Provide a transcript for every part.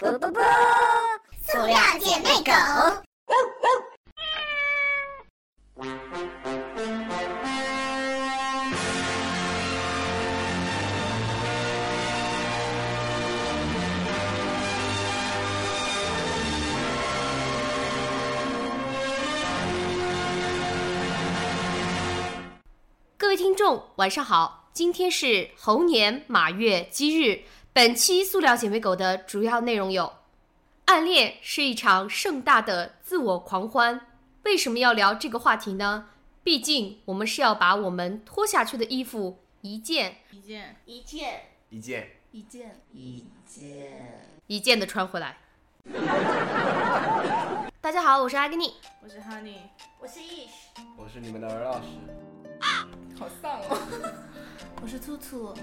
啵啵啵，塑料姐妹狗。各位听众，晚上好！今天是猴年马月鸡日。本期塑料姐妹狗的主要内容有：暗恋是一场盛大的自我狂欢。为什么要聊这个话题呢？毕竟我们是要把我们脱下去的衣服一件一件一件一件一件一件，一件的穿回来。大家好，我是阿根尼。我是 Honey，我是 Ish，我是你们的儿老师。啊好丧哦。我是兔兔，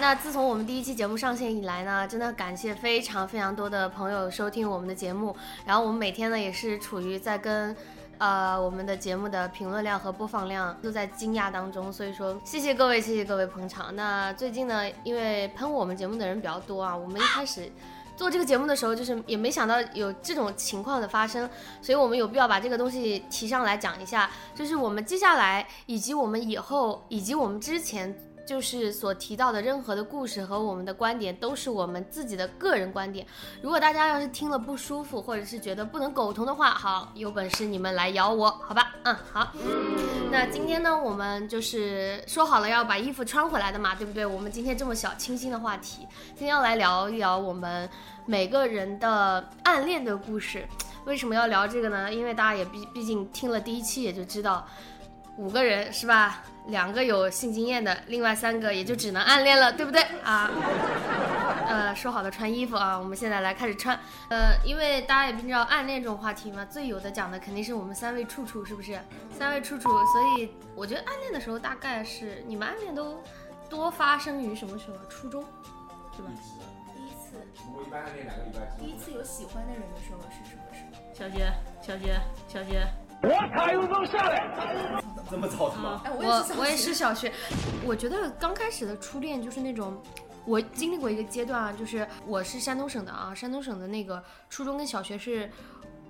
那自从我们第一期节目上线以来呢，真的感谢非常非常多的朋友收听我们的节目。然后我们每天呢也是处于在跟，呃，我们的节目的评论量和播放量都在惊讶当中。所以说，谢谢各位，谢谢各位捧场。那最近呢，因为喷我们节目的人比较多啊，我们一开始。做这个节目的时候，就是也没想到有这种情况的发生，所以我们有必要把这个东西提上来讲一下。就是我们接下来，以及我们以后，以及我们之前，就是所提到的任何的故事和我们的观点，都是我们自己的个人观点。如果大家要是听了不舒服，或者是觉得不能苟同的话，好，有本事你们来咬我，好吧？嗯，好。那今天呢，我们就是说好了要把衣服穿回来的嘛，对不对？我们今天这么小清新的话题，今天要来聊一聊我们每个人的暗恋的故事。为什么要聊这个呢？因为大家也毕毕竟听了第一期，也就知道五个人是吧？两个有性经验的，另外三个也就只能暗恋了，对不对啊？呃，说好的穿衣服啊，我们现在来开始穿。呃，因为大家也不知道暗恋这种话题嘛，最有的讲的肯定是我们三位处处，是不是？三位处处，所以我觉得暗恋的时候大概是你们暗恋都多发生于什么时候啊？初中，是吧？第一次我一般暗恋两个礼拜。第一次有喜欢的人的时候是什么时候？小学，小学，小学。这么早的吗？哎，我也是我也是小学，我觉得刚开始的初恋就是那种，我经历过一个阶段啊，就是我是山东省的啊，山东省的那个初中跟小学是。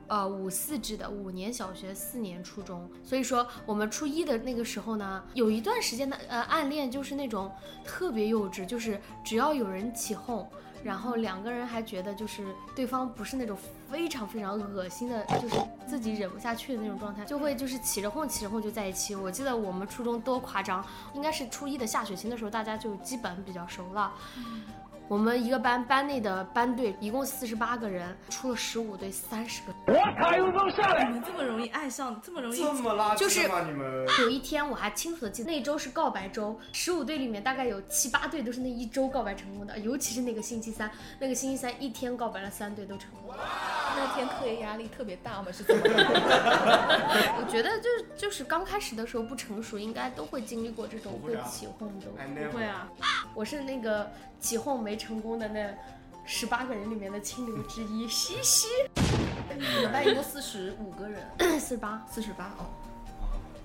呃，五四制的，五年小学，四年初中，所以说我们初一的那个时候呢，有一段时间的呃暗恋就是那种特别幼稚，就是只要有人起哄，然后两个人还觉得就是对方不是那种非常非常恶心的，就是自己忍不下去的那种状态，就会就是起着哄起着哄就在一起。我记得我们初中多夸张，应该是初一的下学期的时候，大家就基本比较熟了。我们一个班班内的班队一共四十八个人，出了十五队三十个。你们这么容易爱上，这么容易这么垃就是圾吗？你们？有一天我还清楚的记得，那周是告白周，十五队里面大概有七八队都是那一周告白成功的，尤其是那个星期三，那个星期三一天告白了三队都成功。那天课业压力特别大吗？是怎么？我觉得就是就是刚开始的时候不成熟，应该都会经历过这种会起哄的。不会啊，我是那个起哄没成功的那十八个人里面的清流之一，嘻嘻。你们班一共四十五个人，四十八，四十八哦。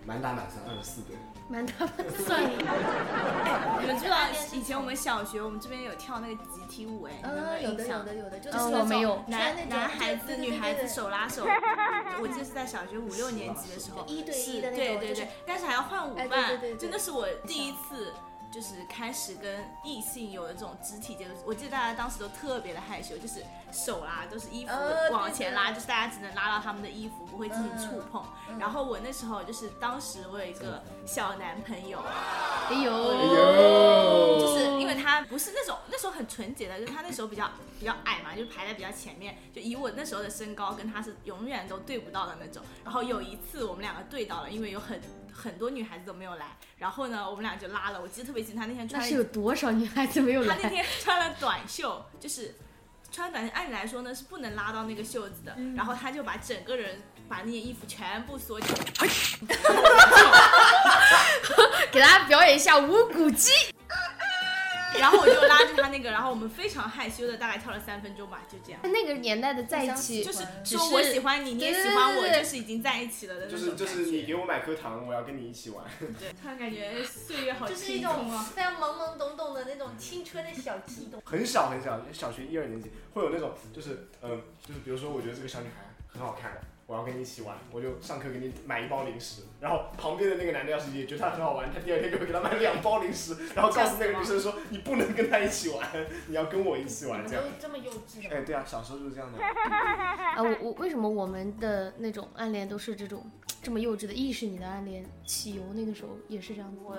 满打满算二十四对。满打满算 你们知道以前我们小学我们这边有跳那个集体舞哎，嗯，有的有的有的，就嗯是我没有男种男孩子、女孩子手拉手，我记得是在小学五六年级的时候，一对一的那种对对对，但是还要换舞伴，真的是我第一次。就是开始跟异性有了这种肢体接触，我记得大家当时都特别的害羞，就是手啦都是衣服往前拉，就是大家只能拉到他们的衣服，不会进行嗯触碰。然后我那时候就是当时我有一个小男朋友，哎呦，呦。就是因为他不是那种那时候很纯洁的，就是他那时候比较比较矮嘛，就排在比较前面，就以我那时候的身高跟他是永远都对不到的那种。然后有一次我们两个对到了，因为有很很多女孩子都没有来，然后呢我们俩就拉了。我记得特别清，她那天穿了那是有多少女孩子没有来？她那天穿了短袖，就是穿短袖，按理来说呢是不能拉到那个袖子的，嗯然后她就把整个人把那件衣服全部缩起来，给大家表演一下无骨鸡。然后我就拉着他那个，然后我们非常害羞的大概跳了三分钟吧，就这样。那个年代的在一起，就是说我喜欢你，你也喜欢我，就是已经在一起了的那种就是种感觉。就是你给我买颗糖，我要跟你一起玩。对，突然感觉岁月好就是一种轻松啊。非常懵懵懂懂的那种青春的小悸动。很小很小，小学一二年级会有那种，就是嗯，就是比如说，我觉得这个小女孩很好看，我要跟你一起玩，我就上课给你买一包零食，然后旁边的那个男的要是也觉得他很好玩，他第二天就会给他买两包零食，然后告诉那个女生说，你不能跟他一起玩，你要跟我一起玩，这样。都这么幼稚的哎，对啊，小时候就是这样的。啊，我我为什么我们的那种暗恋都是这种这么幼稚的？意识你的暗恋，汽油那个时候也是这样的。我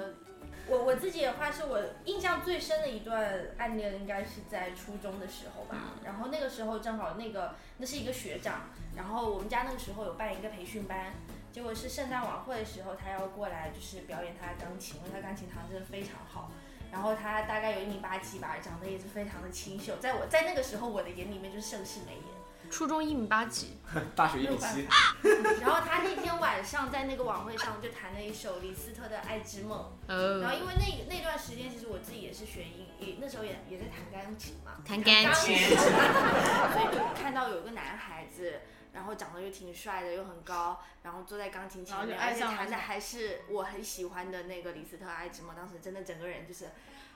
我我自己的话，是我印象最深的一段暗恋，应该是在初中的时候吧。然后那个时候正好那个那是一个学长，然后我们家那个时候有办一个培训班，结果是圣诞晚会的时候，他要过来就是表演他的钢琴，因为他钢琴弹得真的非常好。然后他大概有一米八几吧，长得也是非常的清秀，在我在那个时候我的眼里面就是盛世美颜。初中一米八几，大学一米七，然后他那天晚上在那个晚会上就弹了一首李斯特的《爱之梦》。然后哦，因为那那段时间，其实我自己也是学音，也那时候也也在弹钢琴嘛，弹钢琴，所以就看到有一个男孩子，然后长得又挺帅的，又很高，然后坐在钢琴前面，然后就爱上了。而且弹的还是我很喜欢的那个李斯特《爱之梦》，当时真的整个人就是，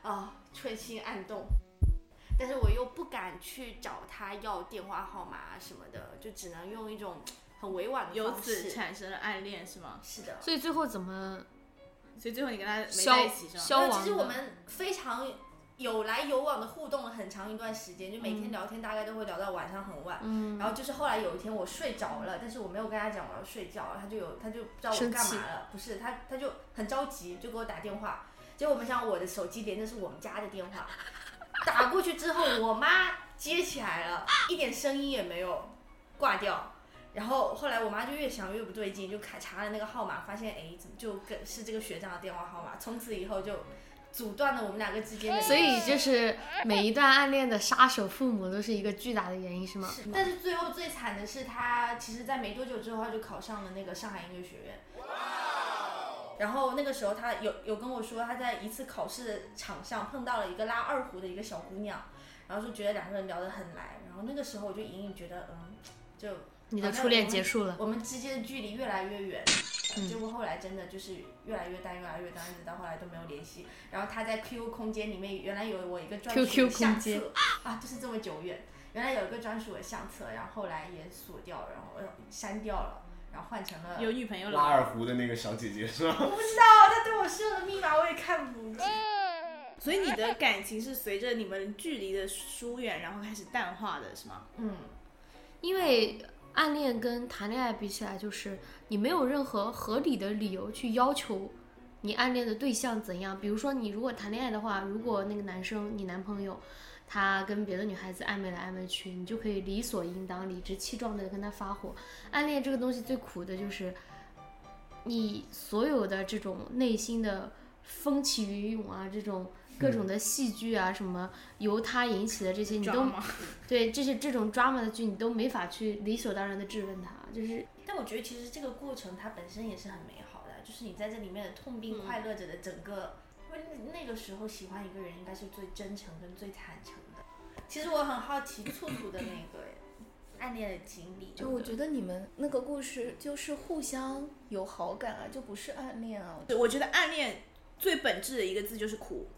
啊、春心暗动。但是我又不敢去找他要电话号码啊什么的，就只能用一种很委婉的由方式。此产生了暗恋是吗？是的，所以最后怎么所以最后你跟他没消在一起是吗？其实我们非常有来有往的互动了很长一段时间，就每天聊天大概都会聊到晚上很晚。嗯，然后就是后来有一天我睡着了，但是我没有跟他讲我要睡觉，他就有他就不知道我生气干嘛了，不是他他就很着急就给我打电话，结果没想到我的手机连的是我们家的电话，打过去之后我妈接起来了，一点声音也没有，挂掉。然后后来我妈就越想越不对劲，就开查了那个号码，发现哎怎么就跟是这个学长的电话号码，从此以后就阻断了我们两个之间的所以就是每一段暗恋的杀手父母都是一个巨大的原因，是吗？是但是最后最惨的是他，其实在没多久之后他就考上了那个上海音乐学院。然后那个时候他有有跟我说，他在一次考试的场上碰到了一个拉二胡的一个小姑娘，然后就觉得两个人聊得很来。然后那个时候我就隐隐觉得，嗯，就你的初恋结束了，我们之间的距离越来越远。嗯结果后来真的就是越来越淡，越来越淡，一直到后来都没有联系。然后他在 QQ 空间里面原来有我一个专属的相册啊，就是这么久远。原来有一个专属的相册，然后后来也锁掉，然后呃删掉了，然后换成了有女朋友了拉吗？二胡的那个小姐姐是吧？我不知道他对我设的密码，我也看不见。所以你的感情是随着你们距离的疏远，然后开始淡化的是吗？嗯，因为暗恋跟谈恋爱比起来，就是你没有任何合理的理由去要求你暗恋的对象怎样。比如说，你如果谈恋爱的话，如果那个男生你男朋友他跟别的女孩子暧昧来暧昧去，你就可以理所应当、理直气壮的跟他发火。暗恋这个东西最苦的就是你所有的这种内心的风起云涌啊，这种各种的戏剧啊，什么由他引起的这些，你都？对这些这种 drama 的剧，你都没法去理所当然的质问他，就是但我觉得其实这个过程它本身也是很美好的，就是你在这里面的痛并嗯快乐着的整个，那个时候喜欢一个人应该是最真诚跟最坦诚的。其实我很好奇兔兔的那个暗恋的经历，就我觉得你们那个故事就是互相有好感啊，就不是暗恋啊。对，我觉得暗恋最本质的一个字就是苦，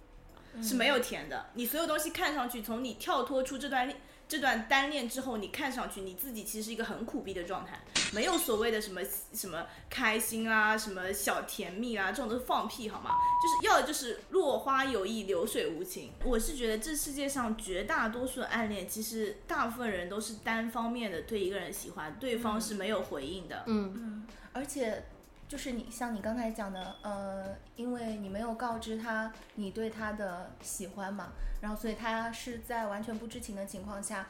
是没有甜的。你所有东西看上去，从你跳脱出这段恋这段单恋之后，你看上去你自己其实是一个很苦逼的状态，没有所谓的什么什么开心啊，什么小甜蜜啊，这种都是放屁好吗？就是要的就是落花有意，流水无情。我是觉得这世界上绝大多数的暗恋，其实大部分人都是单方面的对一个人喜欢，对方是没有回应的。嗯，而且就是你像你刚才讲的，呃，因为你没有告知他你对他的喜欢嘛，然后所以他是在完全不知情的情况下，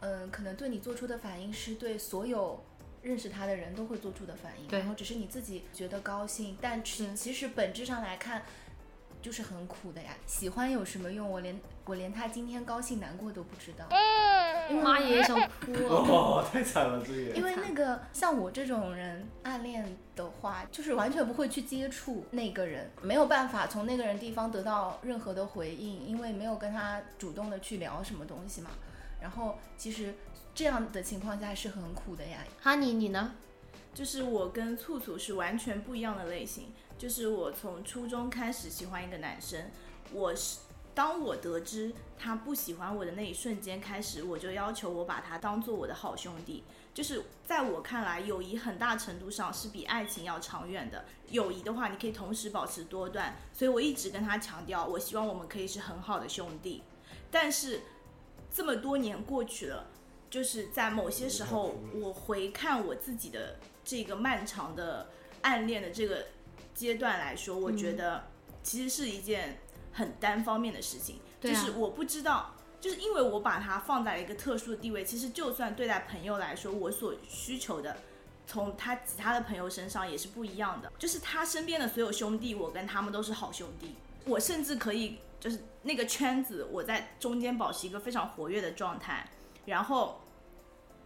嗯、可能对你做出的反应是对所有。认识他的人都会做出的反应，对然后只是你自己觉得高兴，但其其实本质上来看，就是很苦的呀。喜欢有什么用？我连我连他今天高兴难过都不知道。妈也想哭哦。哦，太惨了，这个因为那个像我这种人暗恋的话，就是完全不会去接触那个人，没有办法从那个人地方得到任何的回应，因为没有跟他主动的去聊什么东西嘛。然后其实这样的情况下是很苦的呀。哈尼，你呢？就是我跟醋醋是完全不一样的类型。就是我从初中开始喜欢一个男生，我是当我得知他不喜欢我的那一瞬间开始，我就要求我把他当做我的好兄弟。就是在我看来，友谊很大程度上是比爱情要长远的。友谊的话，你可以同时保持多段，所以我一直跟他强调，我希望我们可以是很好的兄弟。但是这么多年过去了，就是在某些时候，我回看我自己的这个漫长的暗恋的这个阶段来说，我觉得其实是一件很单方面的事情，对啊就是我不知道。就是因为我把它放在了一个特殊的地位，其实就算对待朋友来说，我所需求的，从他其他的朋友身上也是不一样的。就是他身边的所有兄弟，我跟他们都是好兄弟，我甚至可以就是那个圈子，我在中间保持一个非常活跃的状态，然后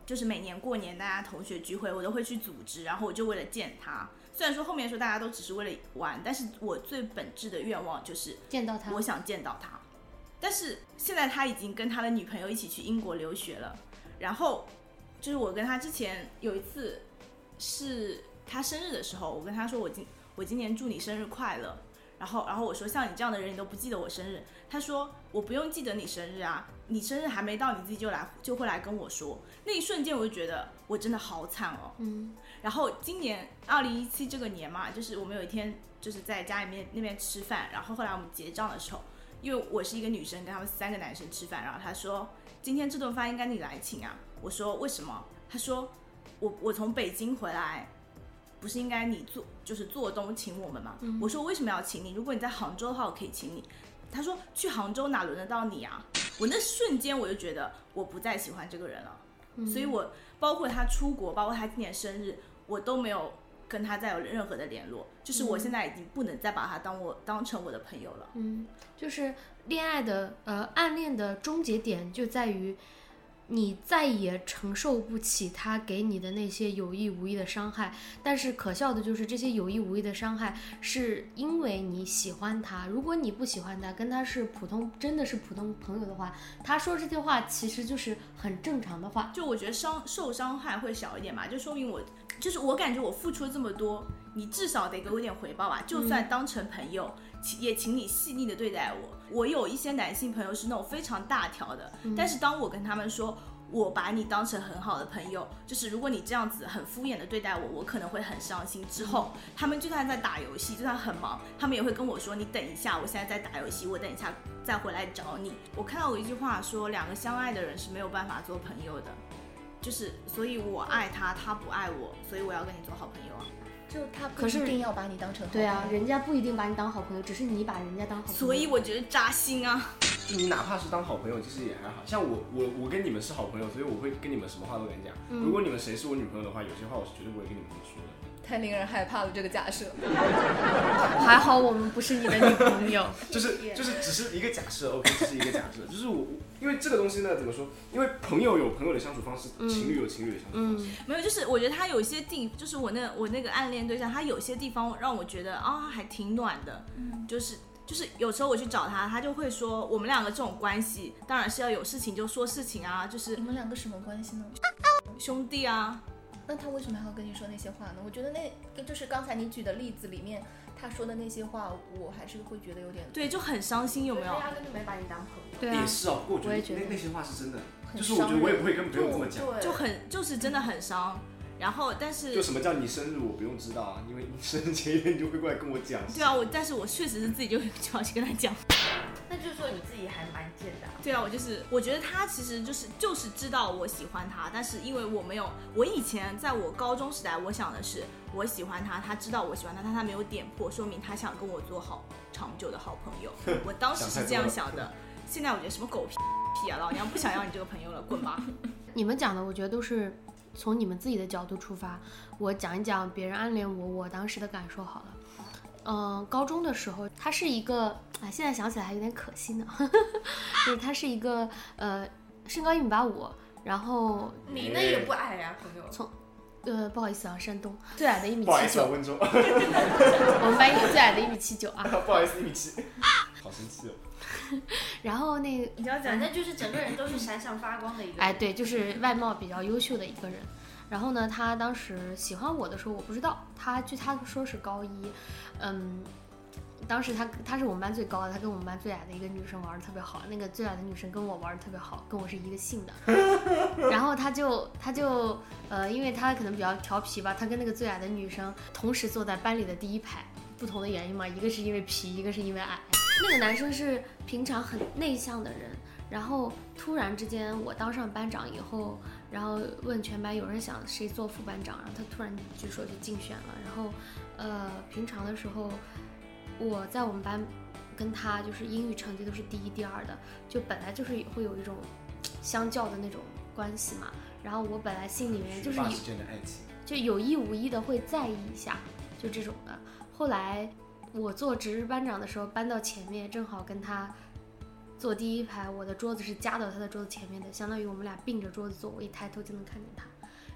就是每年过年大家同学聚会，我都会去组织，然后我就为了见他。虽然说后面说大家都只是为了玩，但是我最本质的愿望就是见到他我，想见到他。但是现在他已经跟他的女朋友一起去英国留学了，然后就是我跟他之前有一次是他生日的时候，我跟他说我今我今年祝你生日快乐，然后然后我说像你这样的人你都不记得我生日，他说我不用记得你生日啊，你生日还没到你自己就来就会来跟我说，那一瞬间我就觉得我真的好惨哦，嗯，然后今年二零一七这个年嘛，就是我们有一天就是在家里面那边吃饭，然后后来我们结账的时候，因为我是一个女生，跟他们三个男生吃饭，然后他说今天这顿饭应该你来请啊，我说为什么？他说我我从北京回来，不是应该你做就是做东请我们吗？我说为什么要请你？如果你在杭州的话，我可以请你。他说去杭州哪轮得到你啊？我那瞬间我就觉得我不再喜欢这个人了，所以我包括他出国，包括他今年生日，我都没有跟他再有任何的联络。就是我现在已经不能再把他当我当成我的朋友了。嗯，就是恋爱的呃暗恋的终结点就在于，你再也承受不起他给你的那些有意无意的伤害。但是可笑的就是这些有意无意的伤害，是因为你喜欢他。如果你不喜欢他，跟他是普通真的是普通朋友的话，他说这些话其实就是很正常的话。就我觉得伤受伤害会小一点嘛，就说明我就是我感觉我付出了这么多，你至少得给我一点回报吧。就算当成朋友，请也请你细腻的对待我。我有一些男性朋友是那种非常大条的，但是当我跟他们说。我把你当成很好的朋友，就是如果你这样子很敷衍的对待我，我可能会很伤心。之后他们就算在打游戏，就算很忙，他们也会跟我说：“你等一下，我现在在打游戏，我等一下再回来找你。”我看到有一句话说，两个相爱的人是没有办法做朋友的。就是，所以我爱他，他不爱我，所以我要跟你做好朋友啊。就他不可是一定要把你当成好对啊，人家不一定把你当好朋友，只是你把人家当好朋友。所以我觉得扎心啊。就你哪怕是当好朋友，其实也还好像我我我跟你们是好朋友，所以我会跟你们什么话都敢讲。如果你们谁是我女朋友的话，有些话我是绝对不会跟你们这么说的。太令人害怕了这个假设。还好我们不是你的女朋友。就是就是只是一个假设，OK，只是一个假设。就是我因为这个东西呢，怎么说？因为朋友有朋友的相处方式，情侣有情侣的相处方式。嗯，没有，就是我觉得他有些地，就是我那我那个暗恋对象，他有些地方让我觉得啊还挺暖的，就是就是有时候我去找他，他就会说我们两个这种关系，当然是要有事情就说事情啊，就是你们两个什么关系呢？兄弟啊，那他为什么还要跟你说那些话呢？我觉得那就是刚才你举的例子里面他说的那些话，我还是会觉得有点对，就很伤心，有没有？压根就没把你当朋友。对啊也，是哦，不过我觉我也觉得得那那些话是真的，很就是我觉得我也不会跟朋友这么讲。对，就很就是真的很伤。然后但是就什么叫你生日我不用知道啊，因为你生日前一天你就会过来跟我讲。对啊，我但是我确实是自己就 就要去跟他讲。那就是说你自己还蛮贱的啊、对啊，我就是，我觉得他其实就是就是知道我喜欢他，但是因为我没有，我以前在我高中时代，我想的是我喜欢他，他知道我喜欢他，但他没有点破，说明他想跟我做好长久的好朋友。我当时是这样想的，现在我觉得什么狗屁屁啊，老娘不想要你这个朋友了，滚吧！你们讲的我觉得都是从你们自己的角度出发，我讲一讲别人暗恋我我当时的感受好了。嗯、高中的时候，他是一个，啊，现在想起来还有点可惜呢，就是他是一个呃，身高一米八五，然后你那也不矮呀、朋友。从呃，不好意思啊，山东最矮的一米不好意思啊，七九，温州，我们班有最矮的一米七九啊。不好意思，一米七，好生气哦。然后那个你要讲反正就是整个人都是闪闪发光的一个人。哎，对，就是外貌比较优秀的一个人。然后呢，他当时喜欢我的时候，我不知道，他据他说是高一，嗯，当时他他是我们班最高的，他跟我们班最矮的一个女生玩的特别好，那个最矮的女生跟我玩的特别好，跟我是一个姓的。然后他就他就呃，因为他可能比较调皮吧，他跟那个最矮的女生同时坐在班里的第一排，不同的原因嘛，一个是因为皮，一个是因为矮。那个男生是平常很内向的人，然后突然之间我当上班长以后，然后问全班有人想谁做副班长，然后他突然举手就竞选了。然后，呃，平常的时候我在我们班跟他就是英语成绩都是第一、第二的，就本来就是会有一种相较的那种关系嘛。然后我本来心里面就是有就有意无意的会在意一下，就这种的。后来我做值日班长的时候，搬到前面，正好跟他坐第一排，我的桌子是夹到他的桌子前面的，相当于我们俩并着桌子坐，我一抬头就能看见他。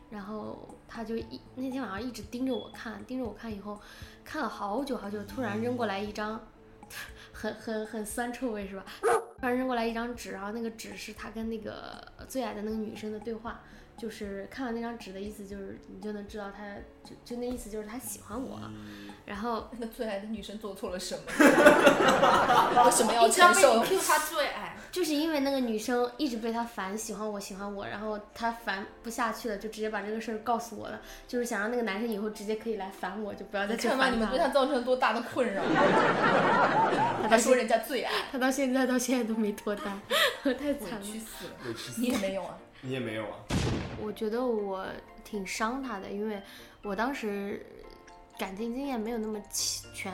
然后他就一那天晚上一直盯着我看，盯着我看以后，看了好久好久，突然扔过来一张，很很很酸臭味是吧？突然扔过来一张纸，然后那个纸是他跟那个最矮的那个女生的对话。就是看完那张纸的意思，就是你就能知道他就就那意思就是他喜欢我，然后那个最矮的女生做错了什么？为什么要承受你 Q 他最矮，就是因为那个女生一直被他烦，喜欢我喜欢我，然后他烦不下去了，就直接把这个事儿告诉我了，就是想让那个男生以后直接可以来烦我，就不要再去烦他了。你们对他造成多大的困扰？他还说人家最矮，他到现在到现在都没脱单，太惨委了。屈死了。你也没有啊？你也没有啊？我觉得我挺伤他的，因为我当时感情经验没有那么齐全，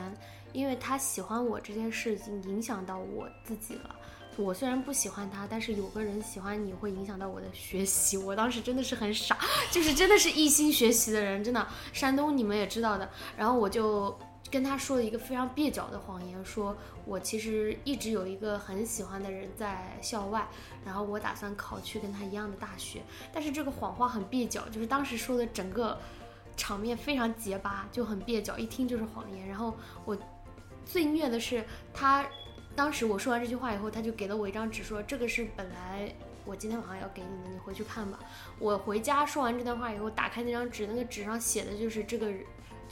因为他喜欢我这件事已经影响到我自己了。我虽然不喜欢他，但是有个人喜欢你会影响到我的学习。我当时真的是很傻，就是真的是一心学习的人，真的。山东你们也知道的，然后我就跟他说了一个非常蹩脚的谎言，说我其实一直有一个很喜欢的人在校外，然后我打算考去跟他一样的大学。但是这个谎话很蹩脚，就是当时说的整个场面非常结巴，就很蹩脚，一听就是谎言。然后我最虐的是他，当时我说完这句话以后，他就给了我一张纸，说这个是本来我今天晚上要给你的，你回去看吧。我回家说完这段话以后，打开那张纸，那个纸上写的就是这个人。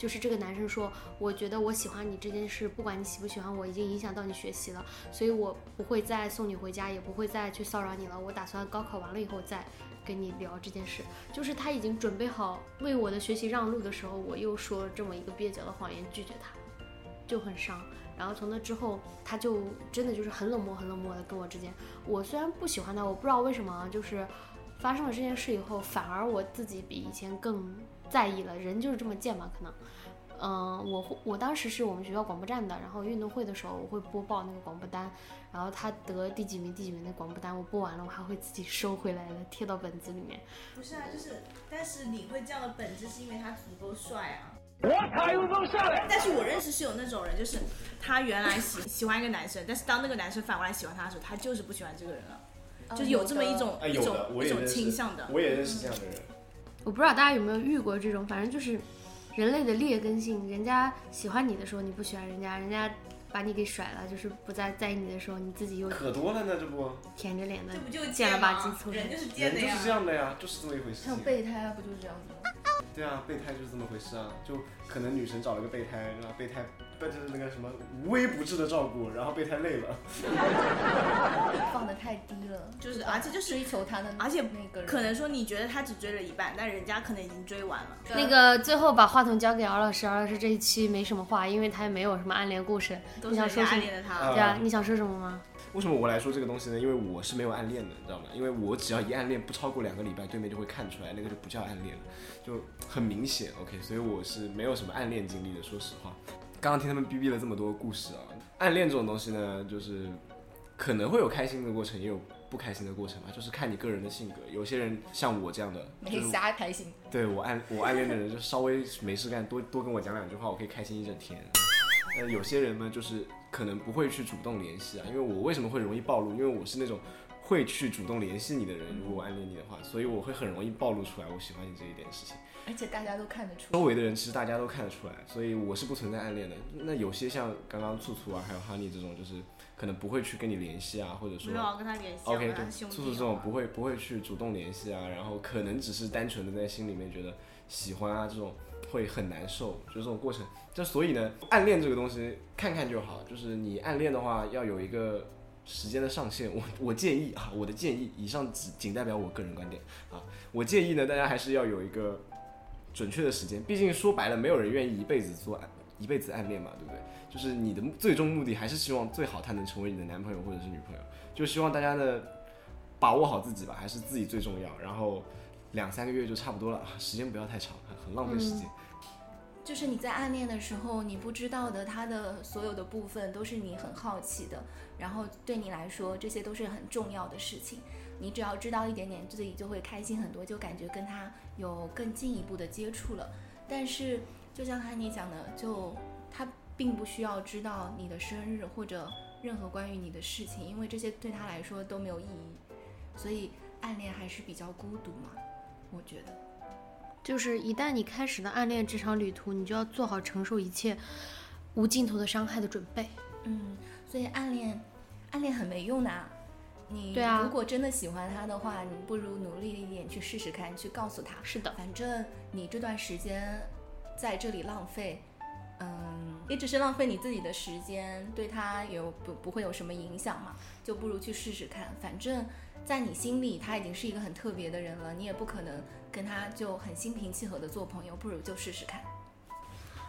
就是这个男生说，我觉得我喜欢你这件事，不管你喜不喜欢我，已经影响到你学习了，所以我不会再送你回家，也不会再去骚扰你了。我打算高考完了以后再跟你聊这件事。就是他已经准备好为我的学习让路的时候，我又说这么一个蹩脚的谎言拒绝他，就很伤。然后从那之后，他就真的就是很冷漠、很冷漠的跟我之间。我虽然不喜欢他，我不知道为什么，就是发生了这件事以后，反而我自己比以前更在意了。人就是这么贱嘛，可能。嗯，我会我当时是我们学校广播站的，然后运动会的时候我会播报那个广播单，然后他得第几名第几名的广播单，我播完了我还会自己收回来了，贴到本子里面。不是啊，就是，但是你会这样的本质是因为他足够帅啊。但是我认识是有那种人，就是他原来喜 喜欢一个男生，但是当那个男生反过来喜欢他的时候，他就是不喜欢这个人了，就是有这么一种、哎，一种一种倾向的。我也认识这样的人。我不知道大家有没有遇过这种，反正就是人类的劣根性，人家喜欢你的时候你不喜欢人家，人家把你给甩了，就是不再在意你的时候，你自己又可多了呢，这不，舔着脸的这不就是贱了吧唧凑？人就是人贱的呀就是这。样的呀，就是这么一回事像。备胎啊，不就是这样子吗？对啊，备胎就是这么回事啊，就可能女神找了个备胎，然后备胎但就是那个什么无微不至的照顾，然后备胎累了，放的太低了，就是而且就是追求他的，而且那个人可能说你觉得他只追了一半，但人家可能已经追完了。那个最后把话筒交给敖老师，敖老师这一期没什么话，因为他也没有什么暗恋故事。都你想说什么？恋的他。啊对啊，你想说什么吗？为什么我来说这个东西呢？因为我是没有暗恋的，你知道吗？因为我只要一暗恋不超过两个礼拜，对面就会看出来，那个就不叫暗恋了，就很明显。OK，所以我是没有什么暗恋经历的，说实话。刚刚听他们逼逼了这么多故事啊，暗恋这种东西呢，就是可能会有开心的过程，也有不开心的过程嘛，就是看你个人的性格。有些人像我这样的，就没是瞎开心。对我暗我暗恋的人，就稍微没事干，多多跟我讲两句话，我可以开心一整天。呃，有些人呢，就是可能不会去主动联系啊，因为我为什么会容易暴露？因为我是那种会去主动联系你的人，如果我暗恋你的话，所以我会很容易暴露出来我喜欢你这一点事情。而且大家都看得出周。围的人其实大家都看得出来，所以我是不存在暗恋的。那有些像刚刚醋醋啊，还有哈尼这种，就是可能不会去跟你联系啊，或者说没有要跟他联系，我 OK 对。醋醋这种不会不会去主动联系啊，然后可能只是单纯的在心里面觉得喜欢啊，这种会很难受，就是这种过程。就所以呢，暗恋这个东西看看就好，就是你暗恋的话要有一个时间的上限。我我建议啊，我的建议，以上只仅代表我个人观点啊。我建议呢，大家还是要有一个准确的时间，毕竟说白了，没有人愿意一辈子做暗一辈子暗恋嘛，对不对？就是你的最终目的还是希望最好他能成为你的男朋友或者是女朋友，就希望大家呢把握好自己吧，还是自己最重要。然后两三个月就差不多了，时间不要太长，很很浪费时间。就是你在暗恋的时候，你不知道的他的所有的部分都是你很好奇的，然后对你来说这些都是很重要的事情。你只要知道一点点，自己就会开心很多，就感觉跟他有更进一步的接触了。但是就像汉尼讲的，就他并不需要知道你的生日或者任何关于你的事情，因为这些对他来说都没有意义。所以暗恋还是比较孤独嘛，我觉得。就是一旦你开始了暗恋这场旅途，你就要做好承受一切无尽头的伤害的准备。嗯，所以暗恋，暗恋很没用的啊。你对啊如果真的喜欢他的话，你不如努力一点去试试看，去告诉他。是的，反正你这段时间在这里浪费，嗯，也只是浪费你自己的时间，对他有不不会有什么影响嘛，就不如去试试看。反正，在你心里他已经是一个很特别的人了，你也不可能跟他就很心平气和的做朋友，不如就试试看。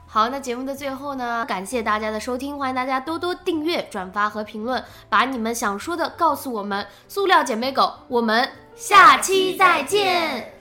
好，那节目的最后呢，感谢大家的收听，欢迎大家多多订阅、转发和评论，把你们想说的告诉我们。塑料姐妹狗，我们下期再见。